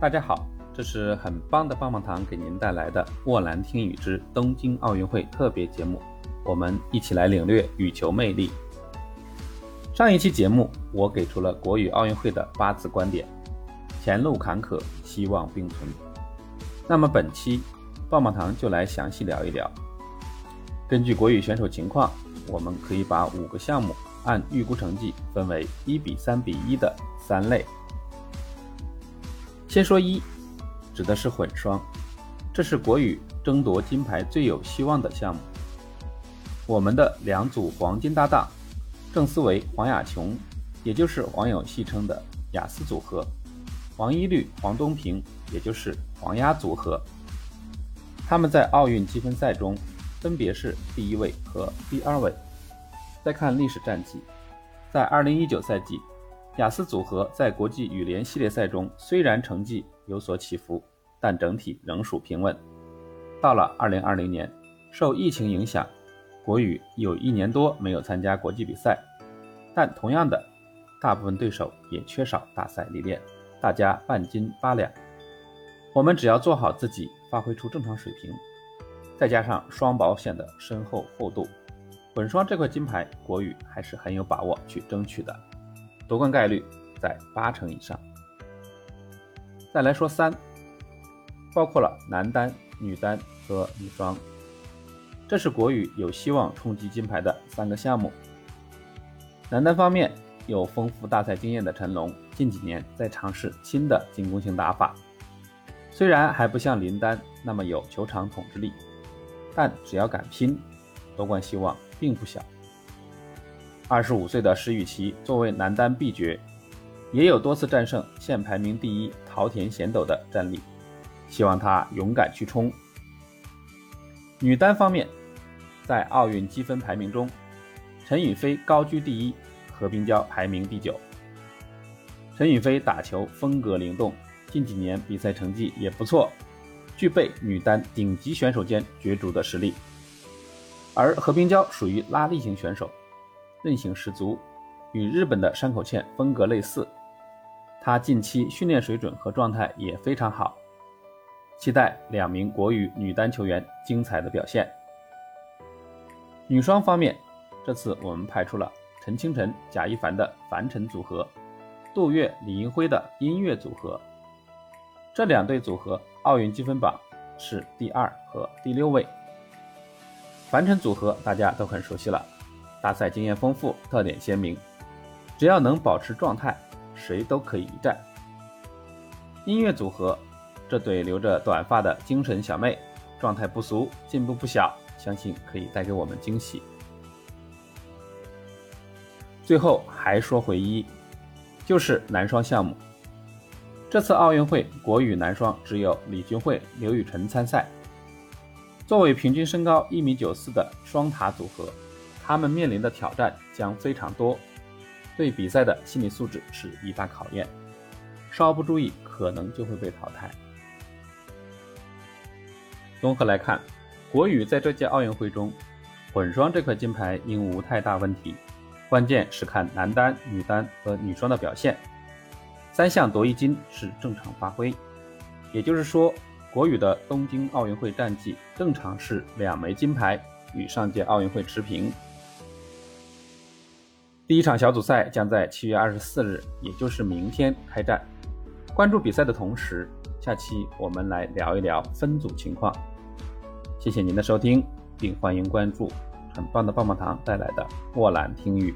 大家好，这是很棒的棒棒糖给您带来的沃兰听雨之东京奥运会特别节目，我们一起来领略羽球魅力。上一期节目我给出了国羽奥运会的八字观点：前路坎坷，希望并存。那么本期棒棒糖就来详细聊一聊。根据国羽选手情况，我们可以把五个项目按预估成绩分为一比三比一的三类。先说一，指的是混双，这是国羽争夺金牌最有希望的项目。我们的两组黄金搭档，郑思维、黄雅琼，也就是网友戏称的“雅思组合”；王一律、黄东萍，也就是“黄鸭组合”。他们在奥运积分赛中分别是第一位和第二位。再看历史战绩，在2019赛季。雅思组合在国际羽联系列赛中虽然成绩有所起伏，但整体仍属平稳。到了2020年，受疫情影响，国羽有一年多没有参加国际比赛，但同样的，大部分对手也缺少大赛历练，大家半斤八两。我们只要做好自己，发挥出正常水平，再加上双保险的深厚厚度，混双这块金牌，国羽还是很有把握去争取的。夺冠概率在八成以上。再来说三，包括了男单、女单和女双，这是国羽有希望冲击金牌的三个项目。男单方面有丰富大赛经验的陈龙，近几年在尝试新的进攻型打法，虽然还不像林丹那么有球场统治力，但只要敢拼，夺冠希望并不小。二十五岁的石宇奇作为男单必角，也有多次战胜现排名第一桃田贤斗的战力，希望他勇敢去冲。女单方面，在奥运积分排名中，陈雨菲高居第一，何冰娇排名第九。陈雨菲打球风格灵动，近几年比赛成绩也不错，具备女单顶级选手间角逐的实力。而何冰娇属于拉力型选手。韧性十足，与日本的山口茜风格类似。她近期训练水准和状态也非常好，期待两名国羽女单球员精彩的表现。女双方面，这次我们派出了陈清晨、贾一凡的凡尘组合，杜月、李银辉的音乐组合。这两对组合奥运积分榜是第二和第六位。凡尘组合大家都很熟悉了。大赛经验丰富，特点鲜明，只要能保持状态，谁都可以一战。音乐组合，这对留着短发的精神小妹，状态不俗，进步不小，相信可以带给我们惊喜。最后还说回一，就是男双项目，这次奥运会国羽男双只有李俊慧、刘雨辰参赛，作为平均身高一米九四的双塔组合。他们面临的挑战将非常多，对比赛的心理素质是一大考验，稍不注意可能就会被淘汰。综合来看，国羽在这届奥运会中，混双这块金牌应无太大问题，关键是看男单、女单和女双的表现，三项夺一金是正常发挥，也就是说，国羽的东京奥运会战绩正常是两枚金牌，与上届奥运会持平。第一场小组赛将在七月二十四日，也就是明天开战。关注比赛的同时，下期我们来聊一聊分组情况。谢谢您的收听，并欢迎关注很棒的棒棒糖带来的墨兰听语。